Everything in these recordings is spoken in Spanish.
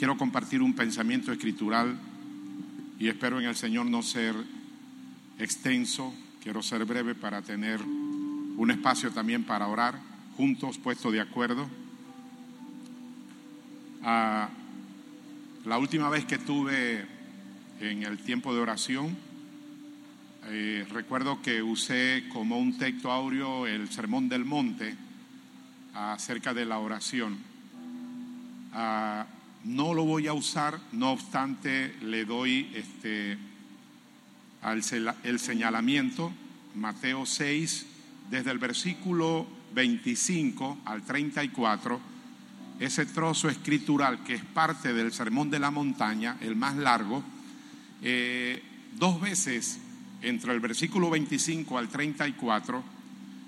quiero compartir un pensamiento escritural y espero en el Señor no ser extenso, quiero ser breve para tener un espacio también para orar juntos, puesto de acuerdo. Ah, la última vez que tuve en el tiempo de oración, eh, recuerdo que usé como un texto aureo el Sermón del Monte acerca de la oración. Ah, no lo voy a usar, no obstante le doy este, el señalamiento, Mateo 6, desde el versículo 25 al 34, ese trozo escritural que es parte del Sermón de la Montaña, el más largo, eh, dos veces entre el versículo 25 al 34,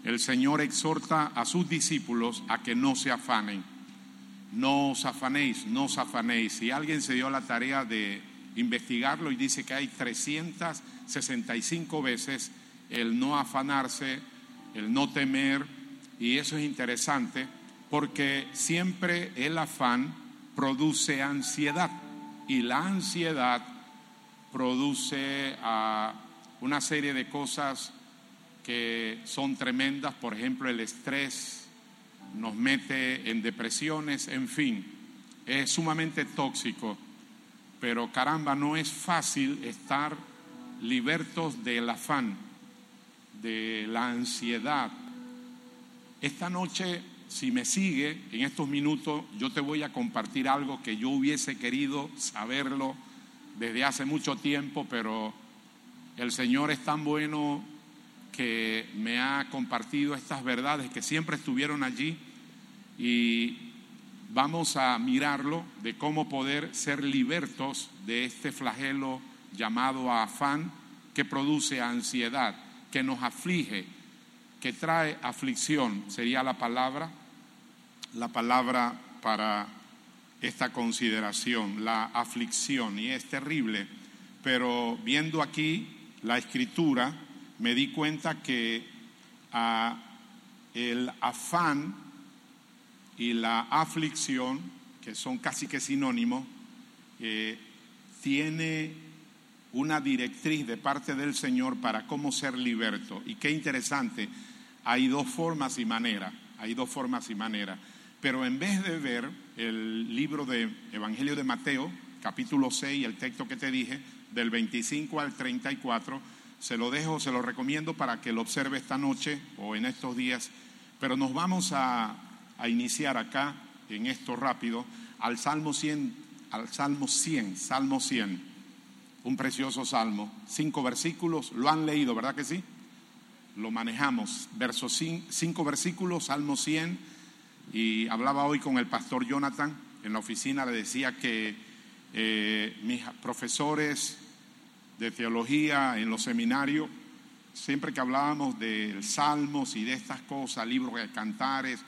el Señor exhorta a sus discípulos a que no se afanen. No os afanéis, no os afanéis. Si alguien se dio la tarea de investigarlo y dice que hay 365 veces el no afanarse, el no temer, y eso es interesante porque siempre el afán produce ansiedad y la ansiedad produce a una serie de cosas que son tremendas, por ejemplo el estrés nos mete en depresiones, en fin, es sumamente tóxico, pero caramba, no es fácil estar libertos del afán, de la ansiedad. Esta noche, si me sigue en estos minutos, yo te voy a compartir algo que yo hubiese querido saberlo desde hace mucho tiempo, pero el Señor es tan bueno que me ha compartido estas verdades que siempre estuvieron allí y vamos a mirarlo de cómo poder ser libertos de este flagelo llamado afán que produce ansiedad, que nos aflige, que trae aflicción, sería la palabra, la palabra para esta consideración, la aflicción, y es terrible, pero viendo aquí la escritura, me di cuenta que ah, el afán y la aflicción, que son casi que sinónimos, eh, tiene una directriz de parte del Señor para cómo ser liberto. Y qué interesante, hay dos formas y maneras, hay dos formas y maneras. Pero en vez de ver el libro de Evangelio de Mateo, capítulo 6, el texto que te dije, del 25 al 34. Se lo dejo, se lo recomiendo para que lo observe esta noche o en estos días. Pero nos vamos a, iniciar acá, en esto rápido, al Salmo 100, al Salmo 100, Salmo 100. Un precioso salmo. Cinco versículos, lo han leído, ¿verdad que sí? Lo manejamos. Versos cinco versículos, Salmo 100. Y hablaba hoy con el pastor Jonathan en la oficina, le decía que eh, mis profesores de teología en los seminarios, siempre que hablábamos de salmos y de estas cosas, libros de cantares,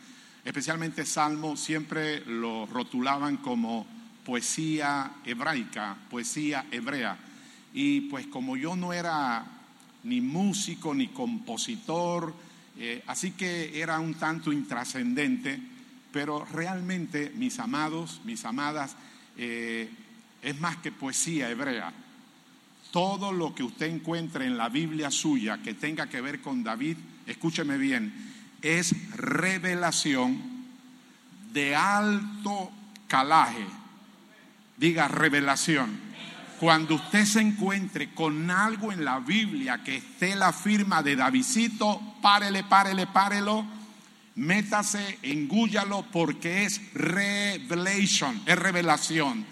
especialmente salmos, siempre lo rotulaban como poesía hebraica, poesía hebrea. Y pues como yo no era ni músico ni compositor, eh, así que era un tanto intrascendente, pero realmente mis amados, mis amadas, eh, es más que poesía hebrea todo lo que usted encuentre en la Biblia suya que tenga que ver con David, escúcheme bien, es revelación de alto calaje. Diga revelación. Cuando usted se encuentre con algo en la Biblia que esté la firma de Davidito, párele, párele, párelo, métase, engúyalo porque es revelation, es revelación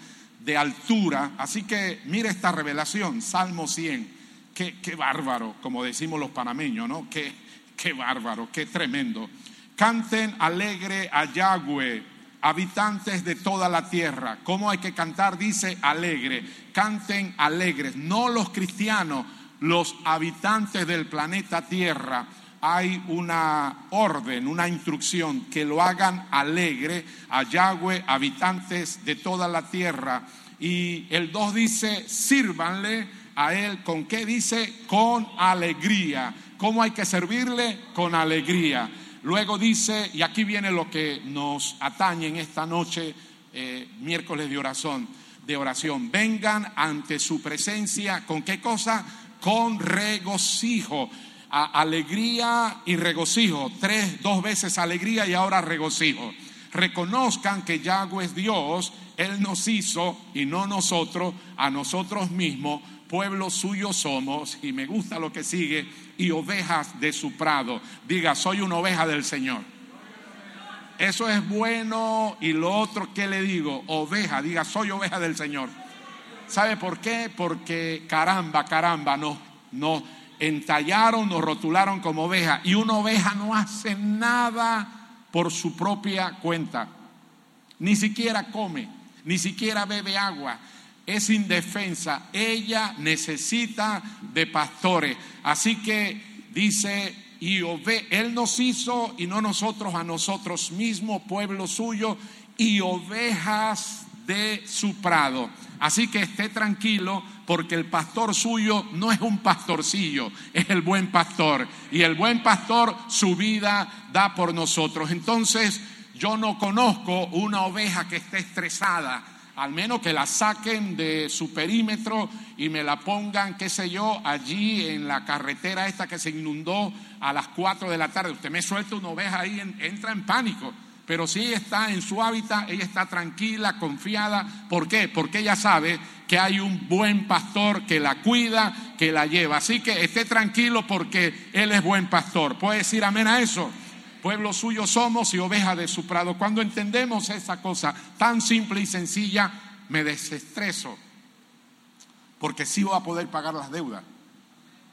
de altura. Así que mire esta revelación, Salmo 100. Qué, qué bárbaro, como decimos los panameños, ¿no? Qué, qué bárbaro, qué tremendo. Canten alegre a Yahweh, habitantes de toda la tierra. ¿Cómo hay que cantar? Dice alegre. Canten alegres. No los cristianos, los habitantes del planeta Tierra hay una orden, una instrucción, que lo hagan alegre a Yahweh, habitantes de toda la tierra. Y el 2 dice, sírvanle a él, ¿con qué dice? Con alegría. ¿Cómo hay que servirle? Con alegría. Luego dice, y aquí viene lo que nos atañe en esta noche, eh, miércoles de oración, de oración. Vengan ante su presencia con qué cosa? Con regocijo. Alegría y regocijo. Tres, dos veces alegría y ahora regocijo. Reconozcan que Yahweh es Dios, Él nos hizo y no nosotros, a nosotros mismos, pueblo suyo somos, y me gusta lo que sigue, y ovejas de su prado. Diga, soy una oveja del Señor. Eso es bueno. Y lo otro, ¿qué le digo? Oveja, diga, soy oveja del Señor. ¿Sabe por qué? Porque caramba, caramba, nos, nos entallaron, nos rotularon como oveja. Y una oveja no hace nada por su propia cuenta. Ni siquiera come, ni siquiera bebe agua. Es indefensa. Ella necesita de pastores. Así que dice y Él nos hizo y no nosotros a nosotros mismos, pueblo suyo, y ovejas de su prado. Así que esté tranquilo porque el pastor suyo no es un pastorcillo, es el buen pastor. Y el buen pastor su vida da por nosotros. Entonces yo no conozco una oveja que esté estresada, al menos que la saquen de su perímetro y me la pongan, qué sé yo, allí en la carretera esta que se inundó a las 4 de la tarde. Usted me suelta una oveja ahí, entra en pánico. Pero si ella está en su hábitat, ella está tranquila, confiada. ¿Por qué? Porque ella sabe que hay un buen pastor que la cuida, que la lleva. Así que esté tranquilo porque Él es buen pastor. ¿Puede decir amén a eso? Pueblo suyo somos y oveja de su prado. Cuando entendemos esa cosa tan simple y sencilla, me desestreso. Porque sí voy a poder pagar las deudas.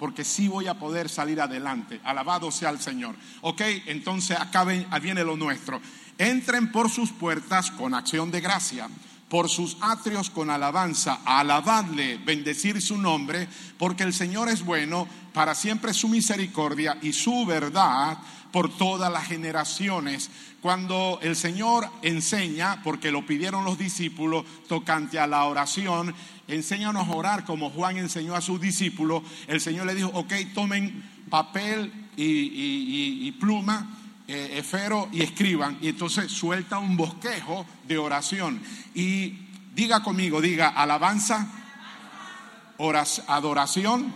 Porque sí voy a poder salir adelante. Alabado sea el Señor. Ok, entonces acá viene lo nuestro. Entren por sus puertas con acción de gracia por sus atrios con alabanza, alabadle, bendecir su nombre, porque el Señor es bueno, para siempre su misericordia y su verdad por todas las generaciones. Cuando el Señor enseña, porque lo pidieron los discípulos, tocante a la oración, enséñanos a orar como Juan enseñó a sus discípulos, el Señor le dijo, ok, tomen papel y, pluma, eh, esfero y escriban. Y entonces suelta un bosquejo de oración. Y diga conmigo, diga alabanza, adoración,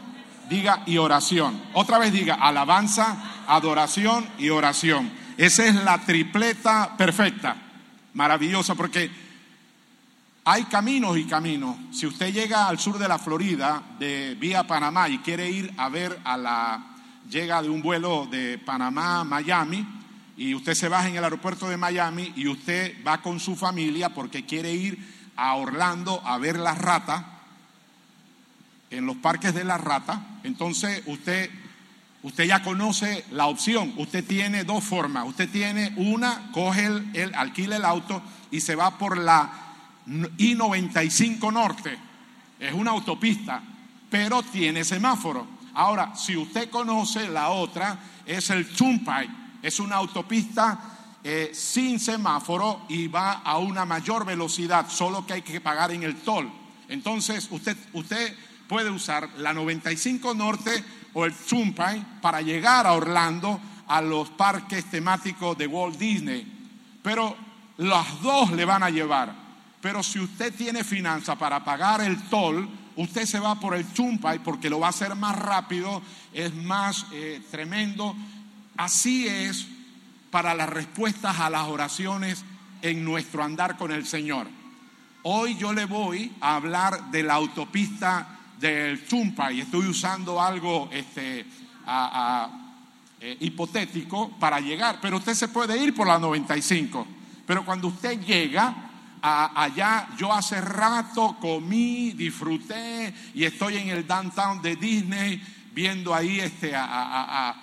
diga y oración. Otra vez diga alabanza, adoración y oración. Esa es la tripleta perfecta, maravillosa, porque hay caminos y caminos. Si usted llega al sur de la Florida, de vía Panamá, y quiere ir a ver a la llega de un vuelo de Panamá a Miami, y usted se baja en el aeropuerto de Miami y usted va con su familia porque quiere ir a Orlando a ver las ratas, en los parques de las ratas, entonces usted Usted ya conoce la opción. Usted tiene dos formas. Usted tiene una, coge el, alquila el auto y se va por la I-95 Norte. Es una autopista, pero tiene semáforo. Ahora, si usted conoce la otra, es el Turnpike. Es una autopista eh, sin semáforo y va a una mayor velocidad, solo que hay que pagar en el toll. Entonces, usted, usted puede usar la 95 Norte o el Turnpike para llegar a Orlando a los parques temáticos de Walt Disney. Pero las dos le van a llevar. Pero si usted tiene finanza para pagar el toll, usted se va por el Turnpike porque lo va a hacer más rápido, es más eh, tremendo. Así es para las respuestas a las oraciones en nuestro andar con el Señor. Hoy yo le voy a hablar de la autopista del Chumpa y estoy usando algo este, eh, hipotético para llegar, pero usted se puede ir por la 95. Pero cuando usted llega allá, yo hace rato comí, disfruté y estoy en el downtown de Disney viendo ahí este, a,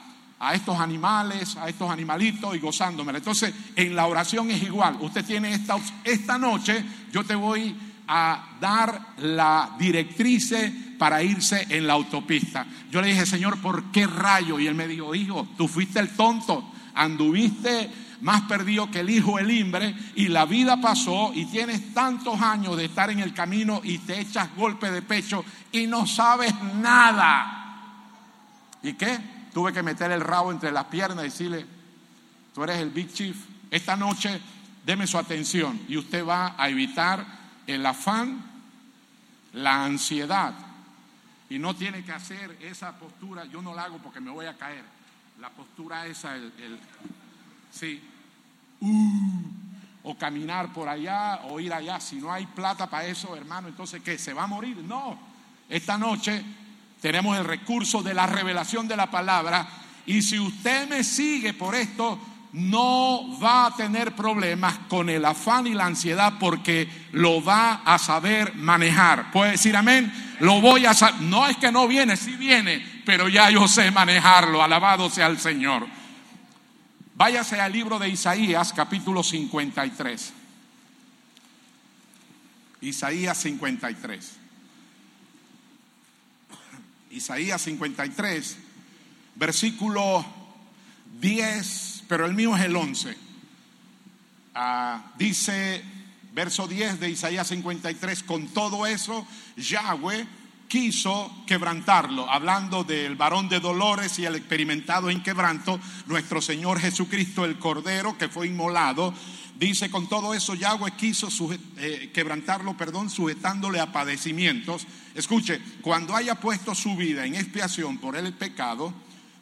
a estos animales, a estos animalitos y gozándome. Entonces, en la oración es igual. Usted tiene esta, esta noche, yo te voy a dar la directriz para irse en la autopista. Yo le dije, Señor, ¿por qué rayo? Y él me dijo, hijo, tú fuiste el tonto, anduviste más perdido que el hijo el imbre y la vida pasó y tienes tantos años de estar en el camino y te echas golpe de pecho y no sabes nada. ¿Y qué? Tuve que meter el rabo entre las piernas y decirle, tú eres el Big Chief. Esta noche deme su atención y usted va a evitar el afán, la ansiedad. Y no tiene que hacer esa postura, yo no la hago porque me voy a caer. La postura esa, el, sí, uh, o caminar por allá o ir allá. Si no hay plata para eso, hermano, entonces ¿qué? ¿Se va a morir? No. Esta noche tenemos el recurso de la revelación de la palabra y si usted me sigue por esto, no va a tener problemas con el afán y la ansiedad porque lo va a saber manejar. ¿Puede decir amén? Lo voy a saber. No es que no viene, sí viene, pero ya yo sé manejarlo. Alabado sea el Señor. Váyase al libro de Isaías, capítulo 53. Isaías 53. Isaías 53, versículo 10 pero el mío es el 11. Ah, dice, verso 10 de Isaías 53, con todo eso, Yahweh quiso quebrantarlo, hablando del varón de dolores y el experimentado en quebranto, nuestro Señor Jesucristo, el Cordero que fue inmolado. Dice, con todo eso Yahweh quiso eh, quebrantarlo, perdón, sujetándole a padecimientos. Escuche, cuando haya puesto su vida en expiación por el pecado,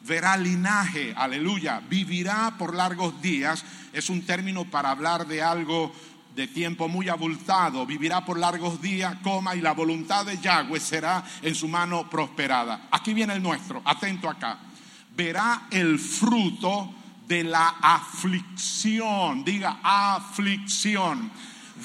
verá linaje, aleluya, vivirá por largos días, es un término para hablar de algo de tiempo muy abultado, vivirá por largos días, coma, y la voluntad de Yahweh será en su mano prosperada. Aquí viene el nuestro, atento acá. Verá el fruto de la aflicción, diga aflicción.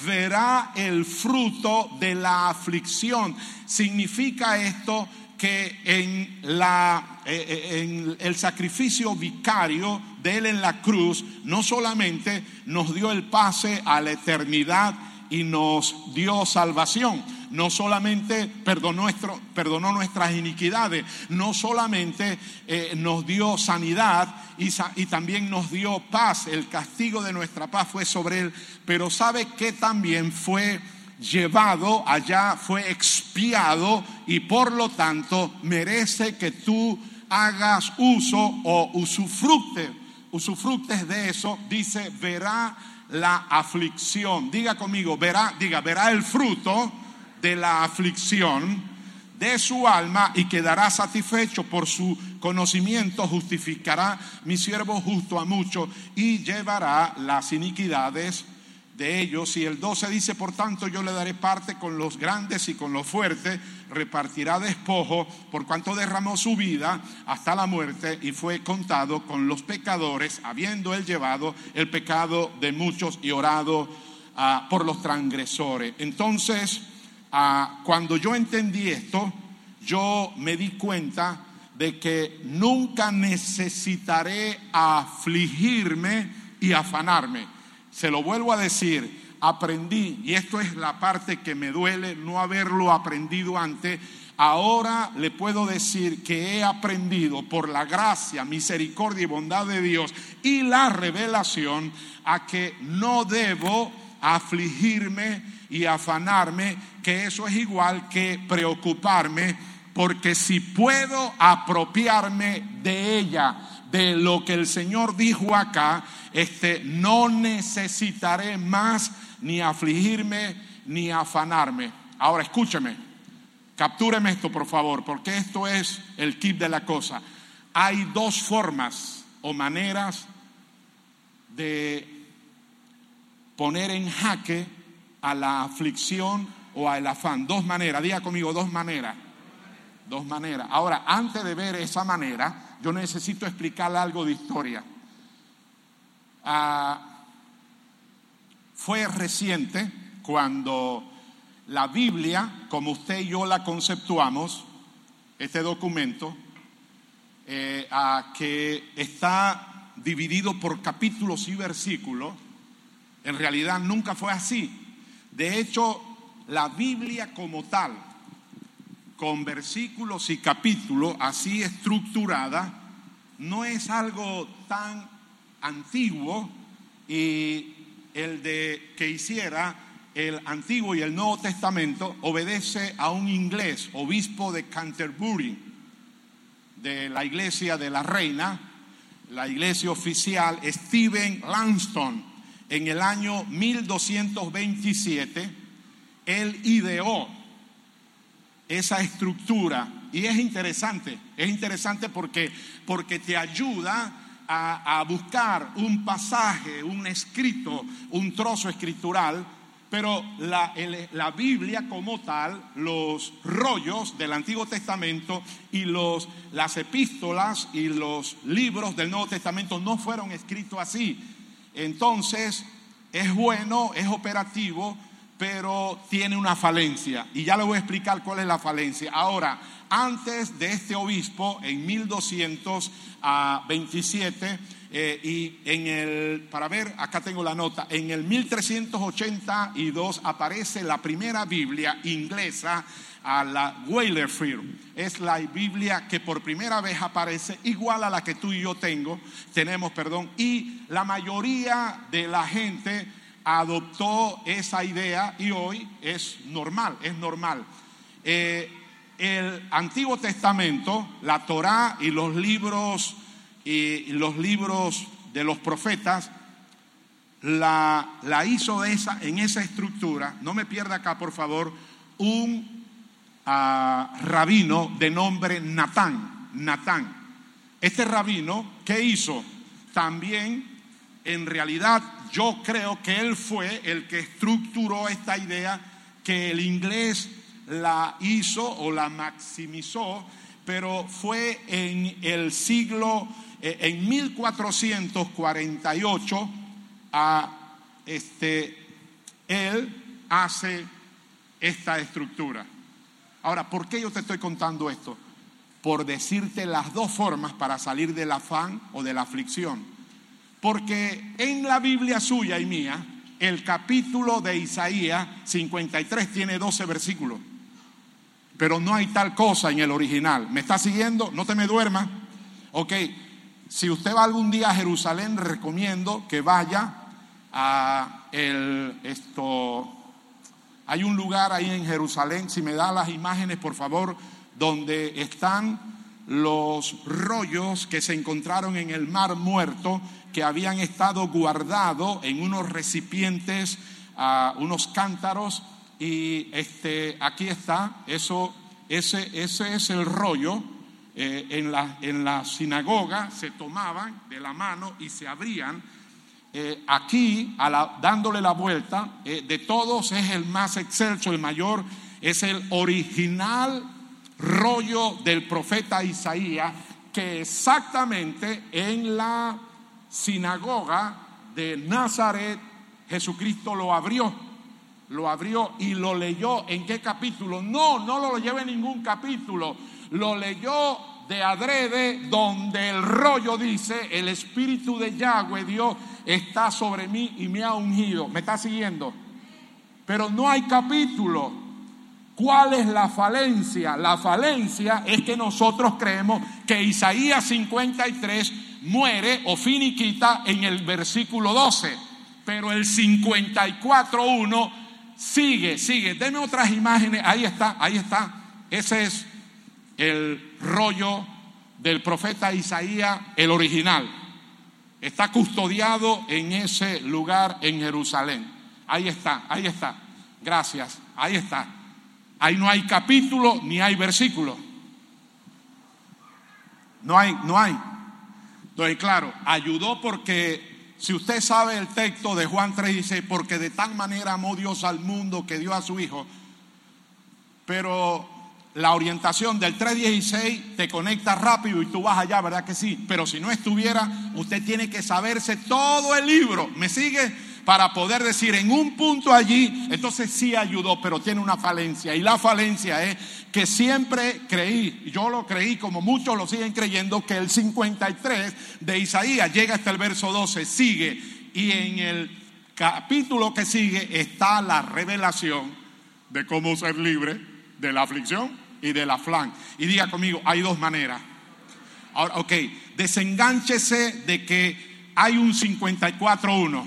Verá el fruto de la aflicción. Significa esto que en, la, eh, eh, en el sacrificio vicario de Él en la cruz no solamente nos dio el pase a la eternidad y nos dio salvación, no solamente perdonó, nuestro, perdonó nuestras iniquidades, no solamente eh, nos dio sanidad y, y, también nos dio paz, el castigo de nuestra paz fue sobre Él, pero sabe que también fue llevado allá, fue expiado y por lo tanto merece que tú hagas uso o usufructe, usufructes de eso, dice, verá la aflicción. Diga conmigo, verá, diga, verá el fruto de la aflicción de su alma y quedará satisfecho por su conocimiento, justificará mi siervo justo a mucho y llevará las iniquidades de ellos. Y el 12 dice, por tanto, yo le daré parte con los grandes y con los fuertes, repartirá despojo, por cuanto derramó su vida hasta la muerte y fue contado con los pecadores, habiendo él llevado el pecado de muchos y orado ah, por los transgresores. Entonces, ah, cuando yo entendí esto, yo me di cuenta de que nunca necesitaré afligirme y afanarme se lo vuelvo a decir, aprendí, y esto es la parte que me duele no haberlo aprendido antes, ahora le puedo decir que he aprendido por la gracia, misericordia y bondad de Dios y la revelación a que no debo afligirme y afanarme, que eso es igual que preocuparme, porque si puedo apropiarme de ella, de lo que el Señor dijo acá, este, no necesitaré más ni afligirme ni afanarme. Ahora escúcheme, captúreme esto por favor, porque esto es el kit de la cosa. Hay dos formas o maneras de poner en jaque a la aflicción o al afán. Dos maneras, diga conmigo, dos maneras. Dos maneras. Ahora, antes de ver esa manera, yo necesito explicarle algo de historia. Ah, fue reciente cuando la Biblia, como usted y yo la conceptuamos, este documento, eh, que está dividido por capítulos y versículos, en realidad nunca fue así. De hecho, la Biblia como tal, con versículos y capítulos así estructurada, no es algo tan antiguo y el de que hiciera el Antiguo y el Nuevo Testamento obedece a un inglés, obispo de Canterbury, de la iglesia de la reina, la iglesia oficial, Stephen Langston. en el año 1227, él ideó esa estructura. Y es interesante, es interesante porque, porque te ayuda a, a buscar un pasaje, un escrito, un trozo escritural pero la, la, Biblia como tal, los rollos del Antiguo Testamento y los, las epístolas y los libros del Nuevo Testamento no fueron escritos así. Entonces, es bueno, es operativo, pero tiene una falencia. Y ya le voy a explicar cuál es la falencia. Ahora, antes de este obispo, en 1227, eh, y en el, para ver, acá tengo la nota, en el 1382 aparece la primera Biblia inglesa a la Weylerfield. Es la Biblia que por primera vez aparece igual a la que tú y yo tengo, tenemos, perdón, y la mayoría de la gente adoptó esa idea y hoy es normal, es normal. Eh, el Antiguo Testamento, la Torá y los libros y los libros de los profetas, la, la hizo esa, en esa estructura, no me pierda acá por favor, un ah, rabino de nombre Natán. Natán. Este rabino, ¿qué hizo? También, en realidad, yo creo que él fue el que estructuró esta idea que el inglés la hizo o la maximizó, pero fue en el siglo eh, en 1448 a, este, él hace esta estructura. Ahora, ¿por qué yo te estoy contando esto? Por decirte las dos formas para salir del afán o de la aflicción. Porque en la Biblia suya y mía, el capítulo de Isaías 53 tiene 12 versículos. Pero no hay tal cosa en el original. ¿Me está siguiendo? No te me duermas. Ok, si usted va algún día a Jerusalén, recomiendo que vaya a el esto. Hay un lugar ahí en Jerusalén, si me da las imágenes, por favor, donde están los rollos que se encontraron en el mar muerto, que habían estado guardados en unos recipientes, unos cántaros, y este, aquí está, eso, ese, ese es el rollo eh, en, la, en la sinagoga se tomaban de la mano y se abrían. Eh, aquí, dándole la vuelta, eh, de todos es el más excelso, el mayor, es el original rollo del profeta Isaías, que exactamente en la sinagoga de Nazaret Jesucristo lo abrió, lo abrió y lo leyó. ¿En qué capítulo? No, no lo lleva en ningún capítulo lo leyó de adrede donde el rollo dice, el espíritu de Yahweh Dios está sobre mí y me ha ungido. ¿Me está siguiendo? Pero no hay capítulo. ¿Cuál es la falencia? La falencia es que nosotros creemos que Isaías 53 muere o finiquita en el versículo 12, pero el 54.1 sigue, sigue. Deme otras imágenes, ahí está, ahí está. Ese es el rollo del profeta Isaías, el original. Está custodiado en ese lugar en Jerusalén. Ahí está, ahí está. Gracias, ahí está. Ahí no hay capítulo ni hay versículo. No hay, no hay. Entonces, claro, ayudó porque si usted sabe el texto de Juan 3 dice, porque de tal manera amó Dios al mundo que dio a su Hijo, pero la orientación del 316 te conecta rápido y tú vas allá, ¿verdad que sí? Pero si no estuviera, usted tiene que saberse todo el libro. ¿Me sigue? Para poder decir en un punto allí, entonces sí ayudó, pero tiene una falencia. Y la falencia es que siempre creí, yo lo creí como muchos lo siguen creyendo, que el 53 de Isaías llega hasta el verso 12, sigue. Y en el capítulo que sigue está la revelación de cómo ser libre de la aflicción y de la flan. Y diga conmigo, hay dos maneras. Ahora, ok, desengánchese de que hay un 54-1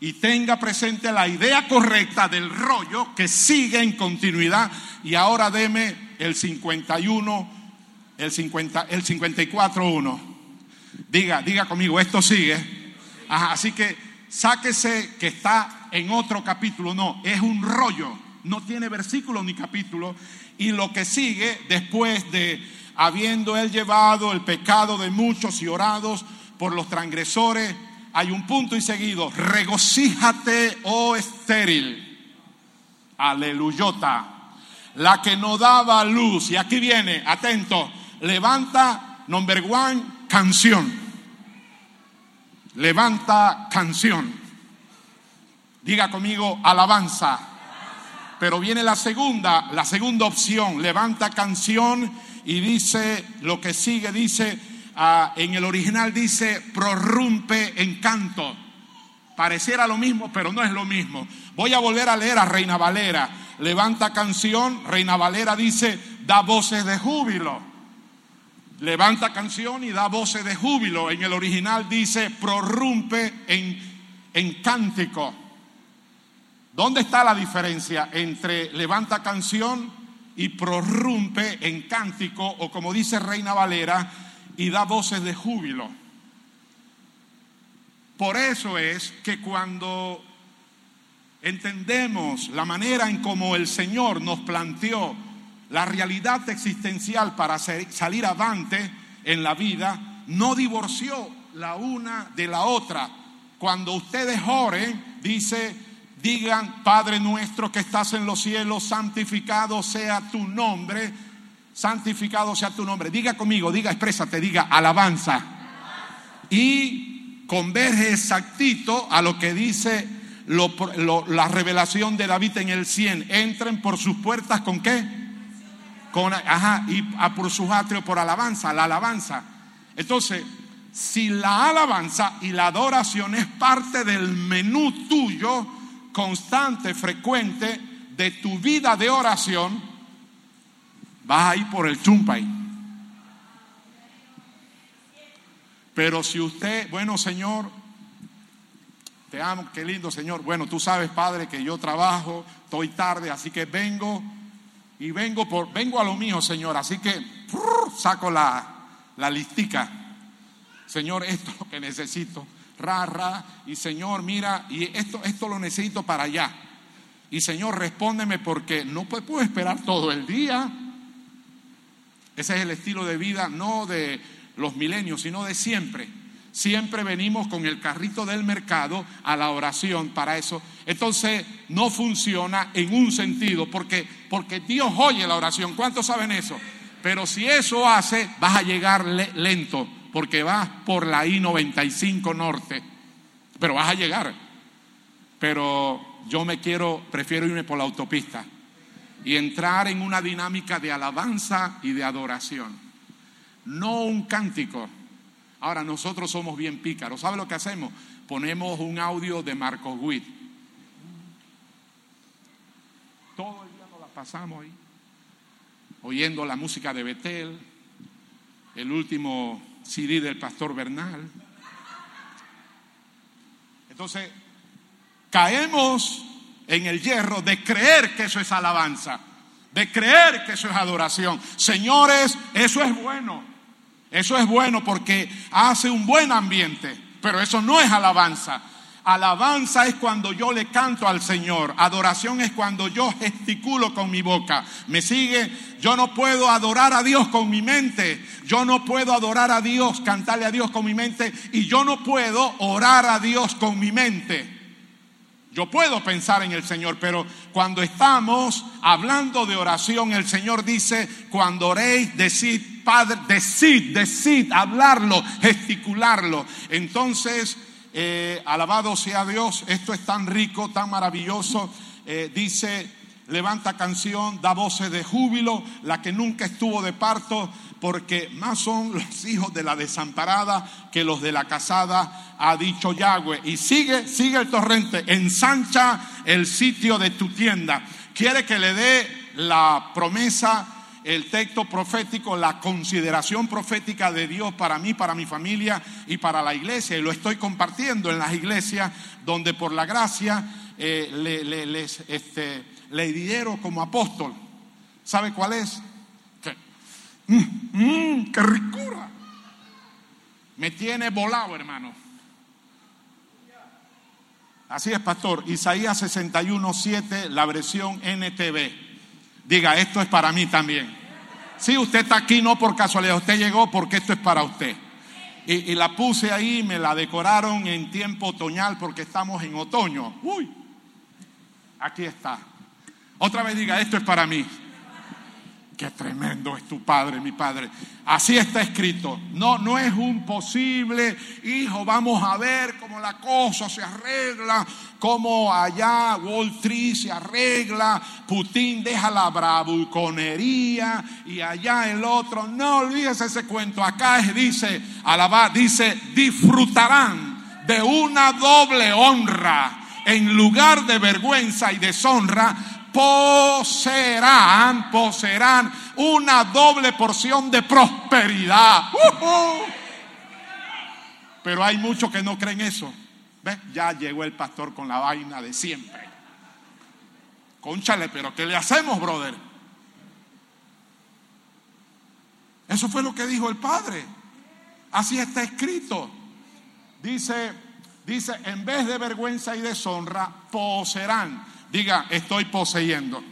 y tenga presente la idea correcta del rollo que sigue en continuidad. Y ahora deme el 51, el, 50, el 54-1. Diga, diga conmigo, esto sigue. así que sáquese que está en otro capítulo, no, es un rollo, no tiene versículo ni capítulo. Y lo que sigue después de habiendo él llevado el pecado de muchos y orados por los transgresores, hay un punto y seguido, regocíjate, oh estéril, aleluyota, la que no daba luz. Y aquí viene, atento, levanta, number one, canción. Levanta canción. Diga conmigo, alabanza. Pero viene la segunda, la segunda opción, levanta canción y dice, lo que sigue dice, ah, en el original dice, prorrumpe en canto. Pareciera lo mismo, pero no es lo mismo. Voy a volver a leer a Reina Valera. Levanta canción, Reina Valera dice, da voces de júbilo. Levanta canción y da voces de júbilo. En el original dice, prorrumpe en, en cántico. ¿Dónde está la diferencia entre levanta canción y prorrumpe en cántico o como dice Reina Valera y da voces de júbilo? Por eso es que cuando entendemos la manera en cómo el Señor nos planteó la realidad existencial para salir avante en la vida, no divorció la una de la otra. Cuando ustedes oren, dice, digan, Padre nuestro que estás en los cielos, santificado sea tu nombre, santificado sea tu nombre. Diga conmigo, diga, exprésate, diga alabanza. Y converge exactito a lo que dice la revelación de David en el 100. Entren por sus puertas con qué? Con, ajá, y a por sus atrios por alabanza, la alabanza. Entonces, si la alabanza y la adoración es parte del menú tuyo, constante, frecuente de tu vida de oración, vas a ir por el chumpay. Pero si usted, bueno Señor, te qué lindo Señor. Bueno, tú sabes, Padre, que yo trabajo, estoy tarde, así que vengo y vengo por, vengo a lo mío, Señor. Así que saco la, la listica. Señor, esto es lo que necesito ra, y Señor, mira, y esto, esto lo necesito para allá. Y Señor, respóndeme porque no puedo esperar todo el día. Ese es el estilo de vida, no de los milenios, sino de siempre. Siempre venimos con el carrito del mercado a la oración para eso. Entonces no funciona en un sentido, porque, porque Dios oye la oración. ¿Cuántos saben eso? Pero si eso hace, vas a llegar lento porque vas por la I-95 norte, pero vas a llegar. Pero yo me quiero, prefiero irme por la autopista y entrar en una dinámica de alabanza y de adoración, no un cántico. Ahora nosotros somos bien pícaros. ¿Sabe lo que hacemos? Ponemos un audio de Marcos Witt. Todo el día nos la pasamos ahí, oyendo la música de Betel, el último CD del pastor Bernal. Entonces, caemos en el hierro de creer que eso es alabanza, de creer que eso es adoración. Señores, eso es bueno. Eso es bueno porque hace un buen ambiente, pero eso no es alabanza. Alabanza es cuando yo le canto al Señor. Adoración es cuando yo gesticulo con mi boca. ¿Me sigue? Yo no puedo adorar a Dios con mi mente. Yo no puedo adorar a Dios, cantarle a Dios con mi mente. Y yo no puedo orar a Dios con mi mente. Yo puedo pensar en el Señor, pero cuando estamos hablando de oración, el Señor dice, cuando oréis, decid, Padre, decid, decid, hablarlo, gesticularlo. Entonces, eh, alabado sea Dios, esto es tan rico, tan maravilloso. Eh, dice, levanta canción, da voces de júbilo, la que nunca estuvo de parto, porque más son los hijos de la desamparada que los de la casada, ha dicho Yahweh. Y sigue, sigue el torrente, ensancha el sitio de tu tienda. Quiere que le dé la promesa el texto profético, la consideración profética de Dios para mí, para mi familia y para la iglesia. Y lo estoy compartiendo en las iglesias donde por la gracia eh, le, les, este, le como apóstol. ¿Sabe cuál es? Mm, mm, ¡Qué ricura! Me tiene volado, hermano. Así es, pastor. Isaías 61, 7, la versión NTV. Diga, esto es para mí también. Si usted está aquí no por casualidad, usted llegó porque esto es para usted. Y, y, la puse ahí, me la decoraron en tiempo otoñal porque estamos en otoño. Uy, aquí está. Otra vez diga, esto es para mí. Qué tremendo es tu padre, mi padre. Así está escrito. No, no es un posible, hijo, vamos a ver cómo la cosa se arregla, cómo allá Wall Street se arregla, Putin deja la bravuconería y allá el otro. No olvides ese cuento. Acá dice, alabar, dice, disfrutarán de una doble honra en lugar de vergüenza y deshonra poseerán, poseerán una doble porción de prosperidad. Pero hay muchos que no creen eso. ¿Ves? Ya llegó el pastor con la vaina de siempre. Conchale, pero ¿qué le hacemos, brother? Eso fue lo que dijo el Padre. Así está escrito. Dice, dice, en vez de vergüenza y deshonra, poseerán Diga, estoy poseyendo.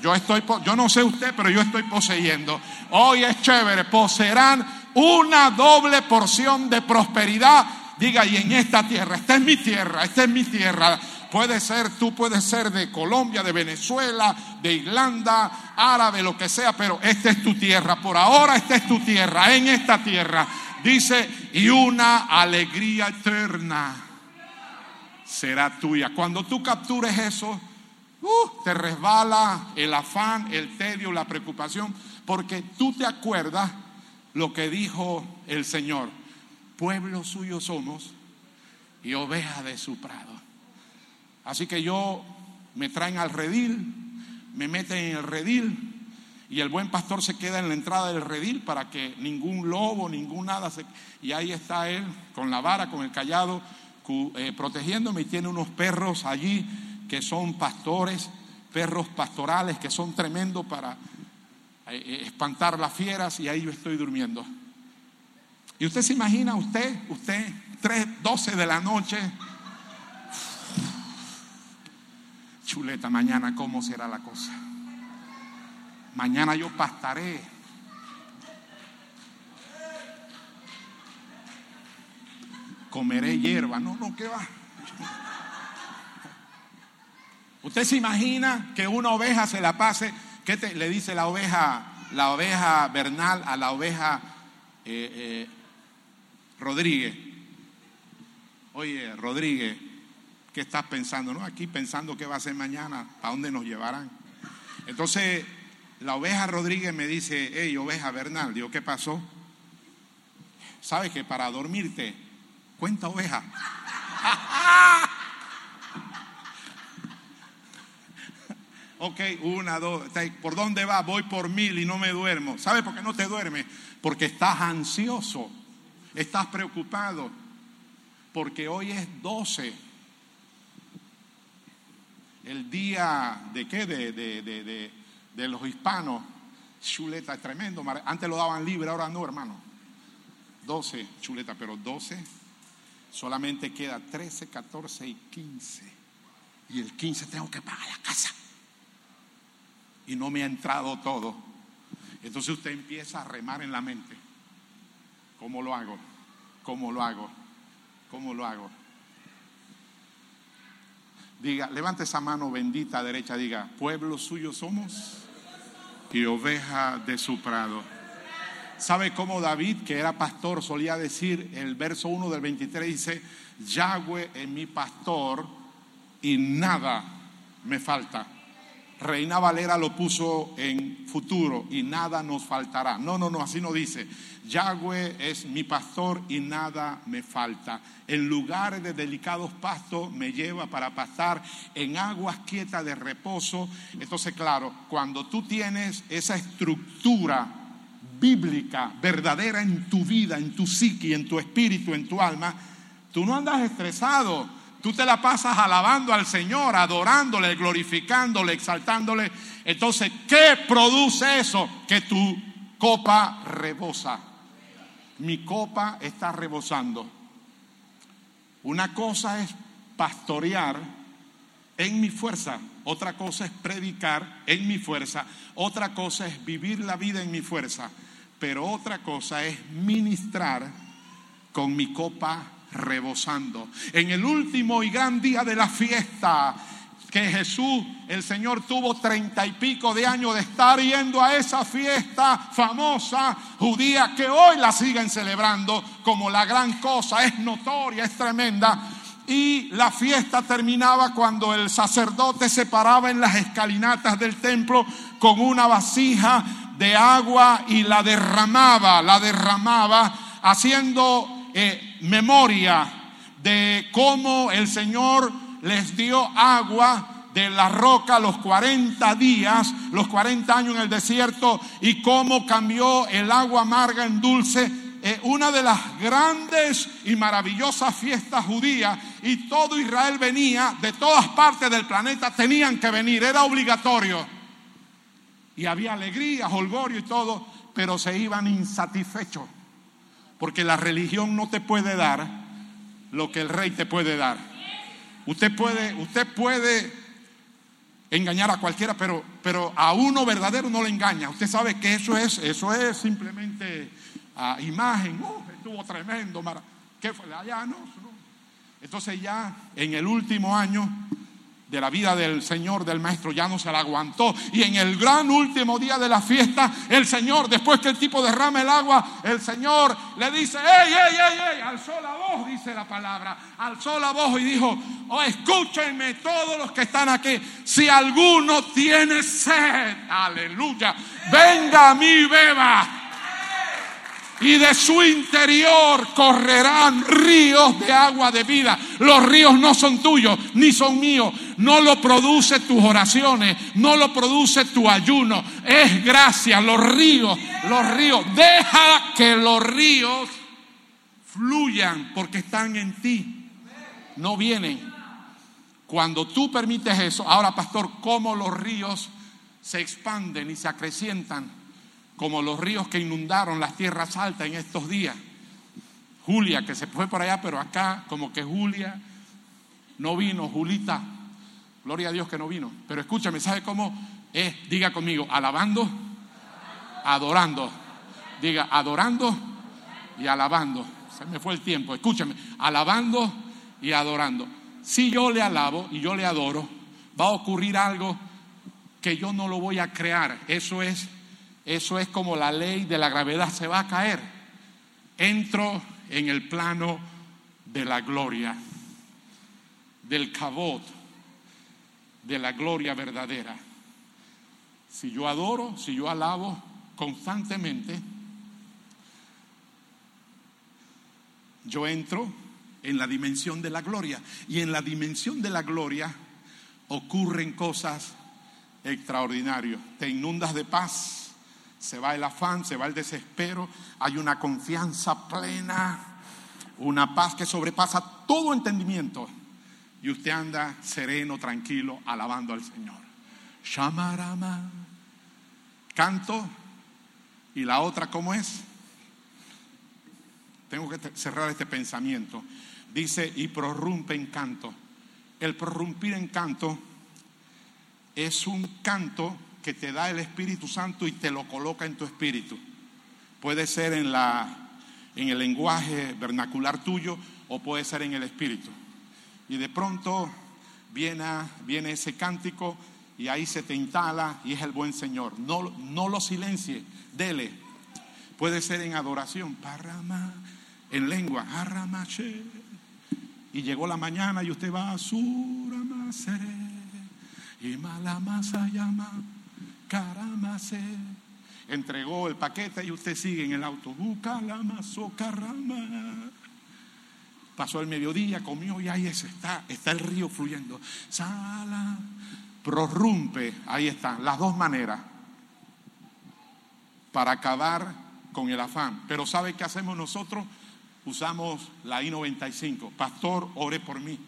Yo estoy, yo no sé usted, pero yo estoy poseyendo. Hoy es chévere, poseerán una doble porción de prosperidad. Diga, y en esta tierra, esta es mi tierra, esta es mi tierra. Puede ser, tú puedes ser de Colombia, de Venezuela, de Irlanda, árabe, lo que sea, pero esta es tu tierra. Por ahora esta es tu tierra, en esta tierra. Dice, y una alegría eterna será tuya. Cuando tú captures eso, te resbala el afán, el tedio, la preocupación, porque tú te acuerdas lo que dijo el Señor. Pueblo suyo somos y oveja de su prado. Así que yo me traen al redil, me meten en el redil y el buen pastor se queda en la entrada del redil para que ningún lobo, ningún nada se... Y ahí está él con la vara, con el callado eh, protegiéndome y tiene unos perros allí que son pastores, perros pastorales que son tremendos para eh, eh, espantar las fieras y ahí yo estoy durmiendo. Y usted se imagina, usted, usted, 3, 12 de la noche, chuleta, mañana cómo será la cosa. Mañana yo pastaré comeré hierba. No, no, ¿qué va? Usted se imagina que una oveja se la pase, ¿qué le dice la oveja, la oveja Bernal a la oveja eh, eh, Rodríguez? Oye, Rodríguez, ¿qué estás pensando? No, aquí pensando qué va a ser mañana, ¿para dónde nos llevarán? Entonces, la oveja Rodríguez me dice, hey, oveja Bernal, digo, ¿qué pasó? ¿Sabes que para dormirte cuenta oveja. ok, una, dos, ¿por dónde va? Voy por mil y no me duermo. ¿Sabe por qué no te duermes? Porque estás ansioso, estás preocupado, porque hoy es 12. El día de qué? De, de, de, de los hispanos. Chuleta, es tremendo. Antes lo daban libre, ahora no, hermano. 12, chuleta, pero 12 solamente queda 13, 14 y 15. Y el 15 tengo que pagar la casa. Y no me ha entrado todo. Entonces usted empieza a remar en la mente. ¿Cómo lo hago? ¿Cómo lo hago? ¿Cómo lo hago? Diga, levante esa mano bendita derecha, diga, pueblo suyo somos y oveja de su prado. ¿Sabe cómo David, que era pastor, solía decir, el verso 1 del 23 dice, Yahweh es mi pastor y nada me falta. Reina Valera lo puso en futuro y nada nos faltará. No, no, no, así no dice. Yahweh es mi pastor y nada me falta. En lugares de delicados pastos me lleva para pasar en aguas quietas de reposo. Entonces, claro, cuando tú tienes esa estructura bíblica, verdadera en tu vida, en tu psique, en tu espíritu, en tu alma, tú no andas estresado. Tú te la pasas alabando al Señor, adorándole, glorificándole, exaltándole. Entonces, ¿qué produce eso? Que tu copa rebosa. Mi copa está rebosando. Una cosa es pastorear en mi fuerza, otra cosa es predicar en mi fuerza, otra cosa es vivir la vida en mi fuerza, pero otra cosa es ministrar con mi copa rebosando. En el último y gran día de la fiesta, que Jesús, el Señor, tuvo treinta y pico de años de estar yendo a esa fiesta famosa judía que hoy la siguen celebrando como la gran cosa, es notoria, es tremenda. Y la fiesta terminaba cuando el sacerdote se paraba en las escalinatas del templo con una vasija de agua y la derramaba, la derramaba haciendo eh, memoria de cómo el Señor les dio agua de la roca los 40 días, los 40 años en el desierto y cómo cambió el agua amarga en dulce. Eh, una de las grandes y maravillosas fiestas judías y todo Israel venía, de todas partes del planeta tenían que venir, era obligatorio. Y había alegría, holgorio y todo, pero se iban insatisfechos, porque la religión no te puede dar lo que el rey te puede dar. Usted puede, usted puede engañar a cualquiera, pero, pero a uno verdadero no le engaña. Usted sabe que eso es, eso es simplemente ah, imagen. Uh, estuvo tremendo. ¿Qué fue? Allá no. Entonces ya en el último año de la vida del Señor, del Maestro, ya no se la aguantó. Y en el gran último día de la fiesta, el Señor, después que el tipo derrama el agua, el Señor le dice, ¡ey, ey, ey, ey! Alzó la voz, dice la palabra. Alzó la voz y dijo, oh, escúchenme todos los que están aquí. Si alguno tiene sed, aleluya, venga a mí, beba y de su interior correrán ríos de agua de vida. Los ríos no son tuyos ni son míos. No lo produce tus oraciones, no lo produce tu ayuno. Es gracia, los ríos, los ríos. Deja que los ríos fluyan porque están en ti. No vienen. Cuando tú permites eso, ahora pastor, ¿cómo los ríos se expanden y se acrecientan? como los ríos que inundaron las tierras altas en estos días. Julia, que se fue por allá, pero acá como que Julia no vino, Julita, gloria a Dios que no vino. Pero escúchame, ¿sabe cómo es? Diga conmigo, alabando, adorando. Diga, adorando y alabando. Se me fue el tiempo, escúchame, alabando y adorando. Si yo le alabo y yo le adoro, va a ocurrir algo que yo no lo voy a crear. Eso es eso es como la ley de la gravedad se va a caer. Entro en el plano de la gloria, del cabot, de la gloria verdadera. Si yo adoro, si yo alabo constantemente, yo entro en la dimensión de la gloria. Y en la dimensión de la gloria ocurren cosas extraordinarias. Te inundas de paz se va el afán, se va el desespero, hay una confianza plena, una paz que sobrepasa todo entendimiento. Y usted anda sereno, tranquilo, alabando al Señor. Shamarama. Canto. Y la otra, ¿cómo es? Tengo que cerrar este pensamiento. Dice, y prorrumpe en canto. El prorrumpir en canto es un canto que te da el Espíritu Santo y te lo coloca en tu espíritu. Puede ser en, la, en el lenguaje vernacular tuyo o puede ser en el espíritu. Y de pronto viene, ese cántico y ahí se te instala y es el buen Señor. No, lo silencie, dele. Puede ser en adoración, parama, en lengua, y llegó la mañana y usted va a suramasere y malamasa llama caramba, se entregó el paquete y usted sigue en el autobús, calamazo, caramba. Pasó el mediodía, comió y ahí está, está el río fluyendo. Sala, prorrumpe, ahí están, las dos maneras para acabar con el afán. Pero ¿sabe qué hacemos nosotros? Usamos la I-95. Pastor, ore por mí,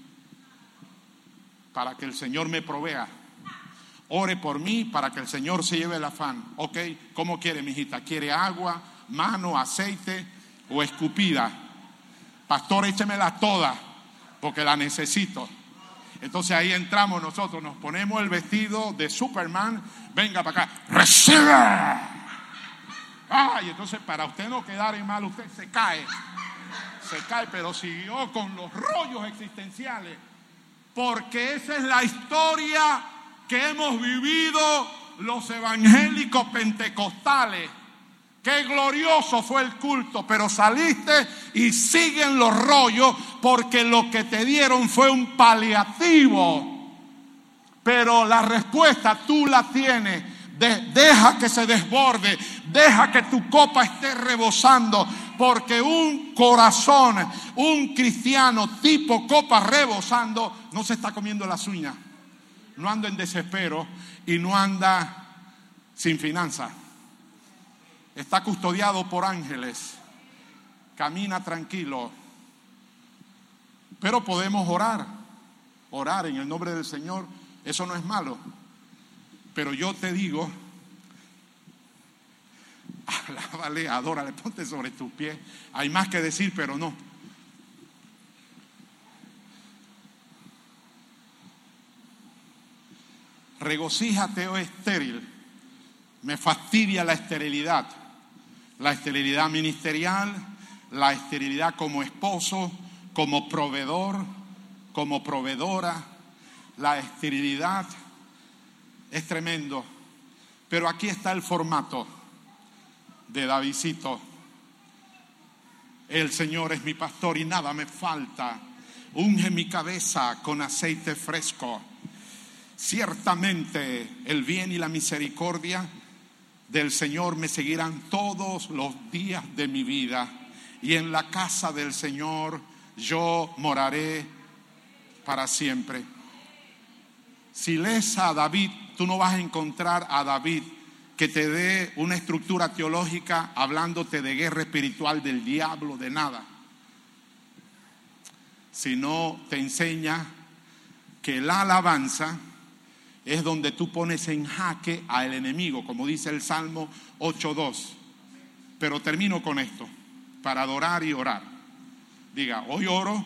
para que el Señor me provea. Ore por mí para que el Señor se lleve el afán. ¿Ok? ¿Cómo quiere, mi hijita? ¿Quiere agua, mano, aceite o escupida? Pastor, échemela toda porque la necesito. Entonces ahí entramos nosotros, nos ponemos el vestido de Superman, venga para acá, recibe. Ay, entonces para usted no quedar en mal, usted se cae, se cae, pero siguió con los rollos existenciales, porque esa es la historia que hemos vivido los evangélicos pentecostales. Qué glorioso fue el culto, pero saliste y siguen los rollos porque lo que te dieron fue un paliativo. Pero la respuesta tú la tienes. deja que se desborde, deja que tu copa esté rebosando, porque un corazón, un cristiano tipo copa rebosando, no se está comiendo las uñas, no anda en desespero y no anda sin finanzas está custodiado por ángeles, camina tranquilo. Pero podemos orar, orar en el nombre del Señor, eso no es malo. Pero yo te digo, alábale, adórale, ponte sobre tus pies. Hay más que decir, pero no. Regocíjate, oh estéril. Me fastidia la esterilidad la esterilidad ministerial, la esterilidad como esposo, como proveedor, como proveedora, la esterilidad es tremendo. Pero aquí está el formato de Davidito. El Señor es mi pastor y nada me falta. Unge mi cabeza con aceite fresco. Ciertamente el bien y la misericordia del Señor me seguirán todos los días de mi vida y en la casa del Señor yo moraré para siempre. Si lees a David, tú no vas a encontrar a David que te dé una estructura teológica hablándote de guerra espiritual del diablo, de nada. Sino te enseña que la alabanza es donde tú pones en jaque al enemigo, como dice el Salmo 8.2. Pero termino con esto, para adorar y orar. Diga, hoy oro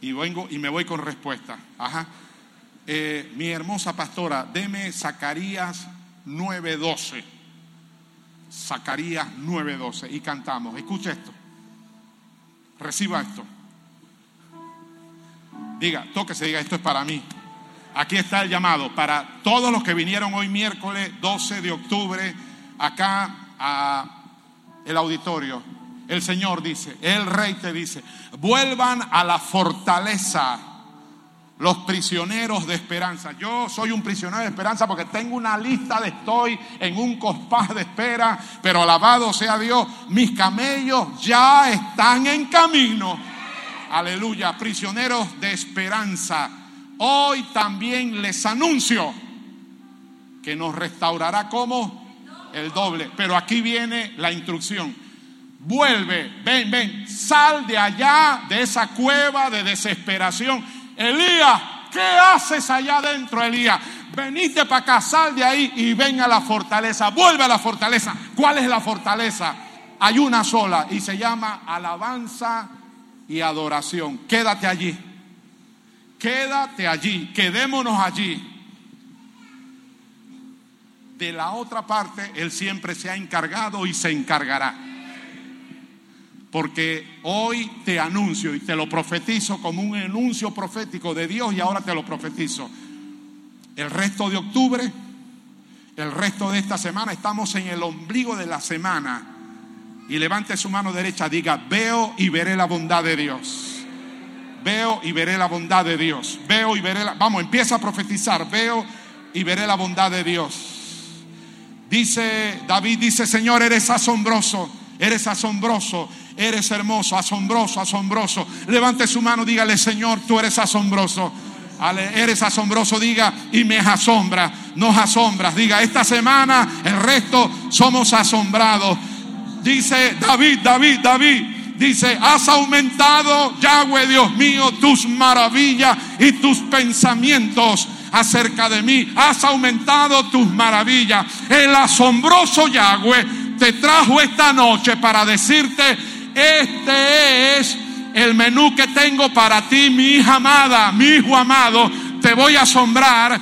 y vengo y me voy con respuesta. Ajá. Eh, mi hermosa pastora, deme Zacarías 9.12. Zacarías 9.12 y cantamos. Escucha esto. Reciba esto. Diga, tóquese, diga, esto es para mí. Aquí está el llamado para todos los que vinieron hoy miércoles 12 de octubre acá a el auditorio. El Señor dice, el Rey te dice, vuelvan a la fortaleza los prisioneros de esperanza. Yo soy un prisionero de esperanza porque tengo una lista de estoy en un compás de espera, pero alabado sea Dios, mis camellos ya están en camino. Aleluya, prisioneros de esperanza Hoy también les anuncio que nos restaurará como el doble. Pero aquí viene la instrucción. Vuelve, ven, ven, sal de allá, de esa cueva de desesperación. Elías, ¿qué haces allá adentro, Elías? Venite para acá, sal de ahí y ven a la fortaleza. Vuelve a la fortaleza. ¿Cuál es la fortaleza? Hay una sola y se llama alabanza y adoración. Quédate allí. Quédate allí, quedémonos allí. De la otra parte, Él siempre se ha encargado y se encargará. Porque hoy te anuncio y te lo profetizo como un anuncio profético de Dios y ahora te lo profetizo. El resto de octubre, el resto de esta semana, estamos en el ombligo de la semana. Y levante su mano derecha, diga, veo y veré la bondad de Dios. Veo y veré la bondad de Dios. Veo y veré la... Vamos, empieza a profetizar. Veo y veré la bondad de Dios. Dice David, dice, Señor, eres asombroso. Eres asombroso. Eres hermoso, asombroso, asombroso. Levante su mano, dígale, Señor, tú eres asombroso. Eres asombroso, diga, y me asombra, nos asombras. Diga, esta semana el resto somos asombrados. Dice David, David, David, dice, has aumentado, Yahweh Dios mío, tus maravillas y tus pensamientos acerca de mí. Has aumentado tus maravillas. El asombroso Yahweh te trajo esta noche para decirte, este es el menú que tengo para ti, mi hija amada, mi hijo amado, te voy a asombrar,